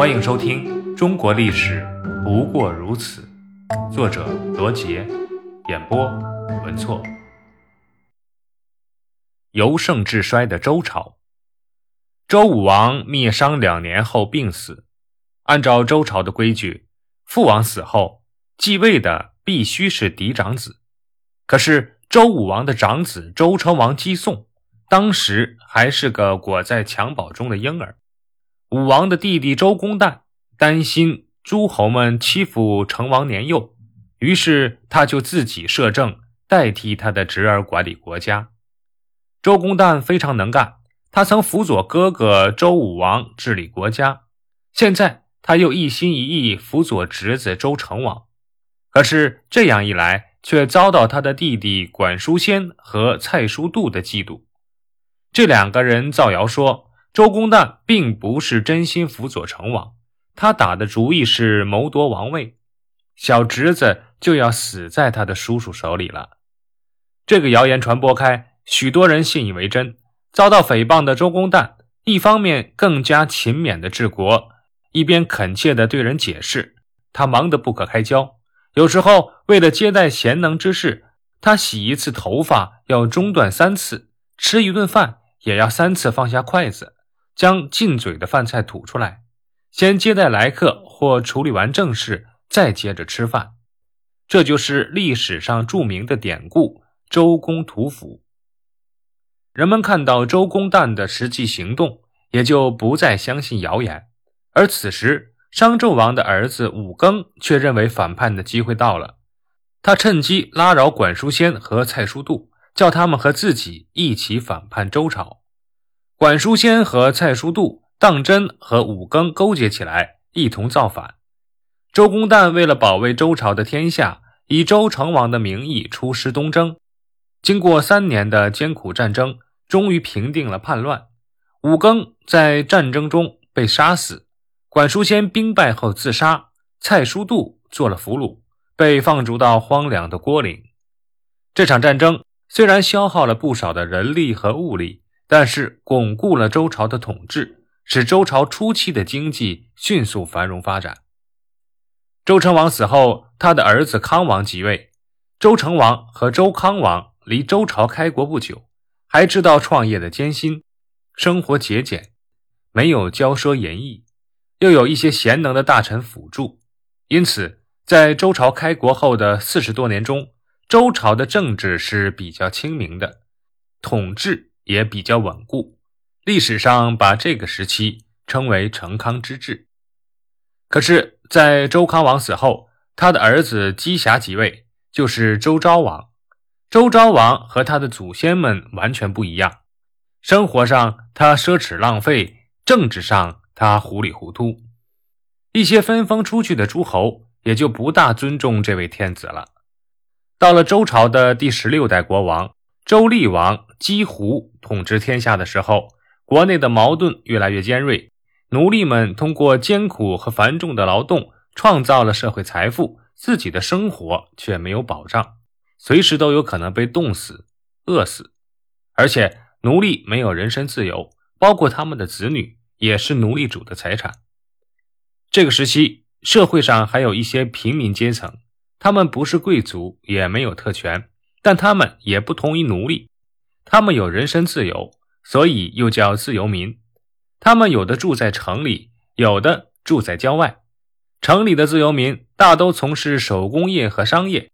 欢迎收听《中国历史不过如此》，作者罗杰，演播文措。由盛至衰的周朝，周武王灭商两年后病死。按照周朝的规矩，父王死后继位的必须是嫡长子。可是周武王的长子周成王姬诵，当时还是个裹在襁褓中的婴儿。武王的弟弟周公旦担心诸侯们欺负成王年幼，于是他就自己摄政，代替他的侄儿管理国家。周公旦非常能干，他曾辅佐哥哥周武王治理国家，现在他又一心一意辅佐侄子周成王。可是这样一来，却遭到他的弟弟管叔先和蔡叔度的嫉妒。这两个人造谣说。周公旦并不是真心辅佐成王，他打的主意是谋夺王位，小侄子就要死在他的叔叔手里了。这个谣言传播开，许多人信以为真。遭到诽谤的周公旦，一方面更加勤勉的治国，一边恳切地对人解释。他忙得不可开交，有时候为了接待贤能之士，他洗一次头发要中断三次，吃一顿饭也要三次放下筷子。将进嘴的饭菜吐出来，先接待来客或处理完正事，再接着吃饭。这就是历史上著名的典故“周公吐哺”。人们看到周公旦的实际行动，也就不再相信谣言。而此时，商纣王的儿子武庚却认为反叛的机会到了，他趁机拉扰管叔先和蔡叔度，叫他们和自己一起反叛周朝。管叔先和蔡叔度、当真和武庚勾结起来，一同造反。周公旦为了保卫周朝的天下，以周成王的名义出师东征。经过三年的艰苦战争，终于平定了叛乱。武庚在战争中被杀死，管叔先兵败后自杀，蔡叔度做了俘虏，被放逐到荒凉的郭陵。这场战争虽然消耗了不少的人力和物力。但是巩固了周朝的统治，使周朝初期的经济迅速繁荣发展。周成王死后，他的儿子康王即位。周成王和周康王离周朝开国不久，还知道创业的艰辛，生活节俭，没有骄奢淫逸，又有一些贤能的大臣辅助，因此在周朝开国后的四十多年中，周朝的政治是比较清明的，统治。也比较稳固，历史上把这个时期称为成康之治。可是，在周康王死后，他的儿子姬瑕即位，就是周昭王。周昭王和他的祖先们完全不一样，生活上他奢侈浪费，政治上他糊里糊涂。一些分封出去的诸侯也就不大尊重这位天子了。到了周朝的第十六代国王。周厉王姬胡统治天下的时候，国内的矛盾越来越尖锐。奴隶们通过艰苦和繁重的劳动，创造了社会财富，自己的生活却没有保障，随时都有可能被冻死、饿死。而且，奴隶没有人身自由，包括他们的子女也是奴隶主的财产。这个时期，社会上还有一些平民阶层，他们不是贵族，也没有特权。但他们也不同于奴隶，他们有人身自由，所以又叫自由民。他们有的住在城里，有的住在郊外。城里的自由民大都从事手工业和商业，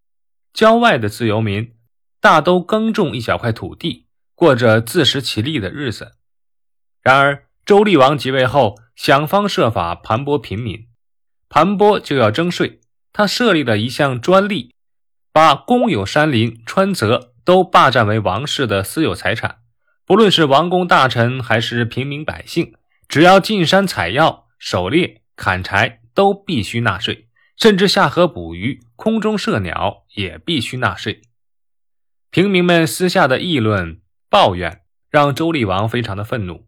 郊外的自由民大都耕种一小块土地，过着自食其力的日子。然而，周厉王即位后，想方设法盘剥平民，盘剥就要征税，他设立了一项专利。把公有山林、川泽都霸占为王室的私有财产，不论是王公大臣还是平民百姓，只要进山采药、狩猎、砍柴，都必须纳税。甚至下河捕鱼、空中射鸟也必须纳税。平民们私下的议论、抱怨，让周厉王非常的愤怒。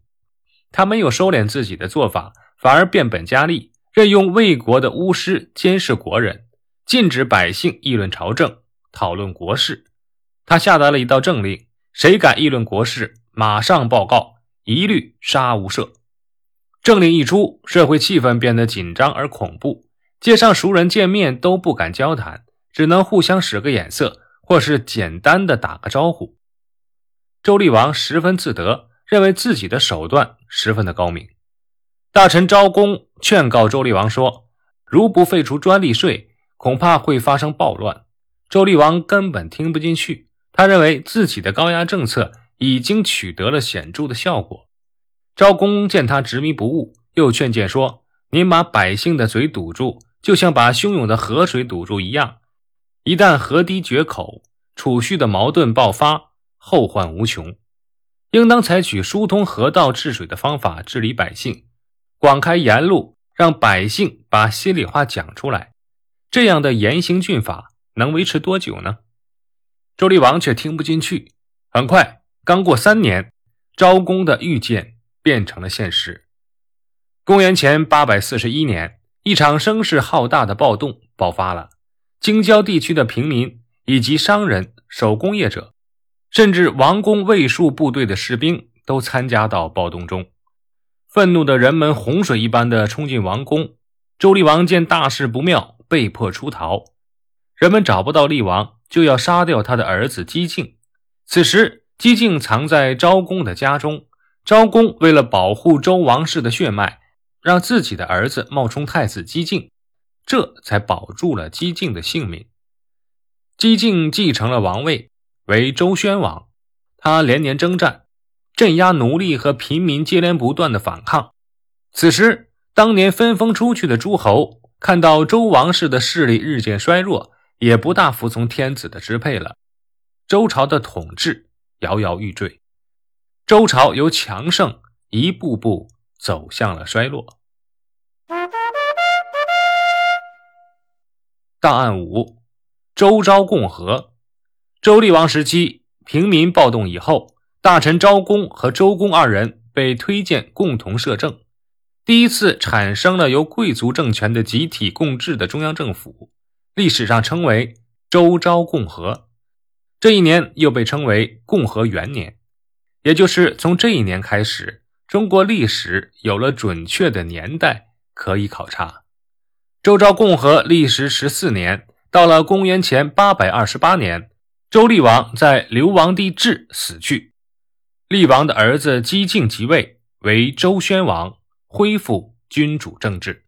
他没有收敛自己的做法，反而变本加厉，任用魏国的巫师监视国人。禁止百姓议论朝政、讨论国事。他下达了一道政令：谁敢议论国事，马上报告，一律杀无赦。政令一出，社会气氛变得紧张而恐怖，街上熟人见面都不敢交谈，只能互相使个眼色，或是简单的打个招呼。周厉王十分自得，认为自己的手段十分的高明。大臣昭公劝告周厉王说：“如不废除专利税，恐怕会发生暴乱。”周厉王根本听不进去，他认为自己的高压政策已经取得了显著的效果。昭公见他执迷不悟，又劝谏说：“您把百姓的嘴堵住，就像把汹涌的河水堵住一样。一旦河堤决口，储蓄的矛盾爆发，后患无穷。应当采取疏通河道治水的方法治理百姓。”广开言路，让百姓把心里话讲出来，这样的严刑峻法能维持多久呢？周厉王却听不进去。很快，刚过三年，昭公的预见变成了现实。公元前八百四十一年，一场声势浩大的暴动爆发了，京郊地区的平民以及商人、手工业者，甚至王宫卫戍部队的士兵都参加到暴动中。愤怒的人们洪水一般的冲进王宫，周厉王见大事不妙，被迫出逃。人们找不到厉王，就要杀掉他的儿子姬敬。此时，姬敬藏在昭公的家中。昭公为了保护周王室的血脉，让自己的儿子冒充太子姬敬，这才保住了姬敬的性命。姬敬继承了王位，为周宣王。他连年征战。镇压奴隶和平民接连不断的反抗。此时，当年分封出去的诸侯看到周王室的势力日渐衰弱，也不大服从天子的支配了。周朝的统治摇摇欲坠，周朝由强盛一步步走向了衰落。档案五：周昭共和。周厉王时期，平民暴动以后。大臣昭公和周公二人被推荐共同摄政，第一次产生了由贵族政权的集体共治的中央政府，历史上称为周昭共和。这一年又被称为共和元年，也就是从这一年开始，中国历史有了准确的年代可以考察。周昭共和历时十四年，到了公元前八百二十八年，周厉王在流亡地质死去。厉王的儿子姬敬即位，为周宣王，恢复君主政治。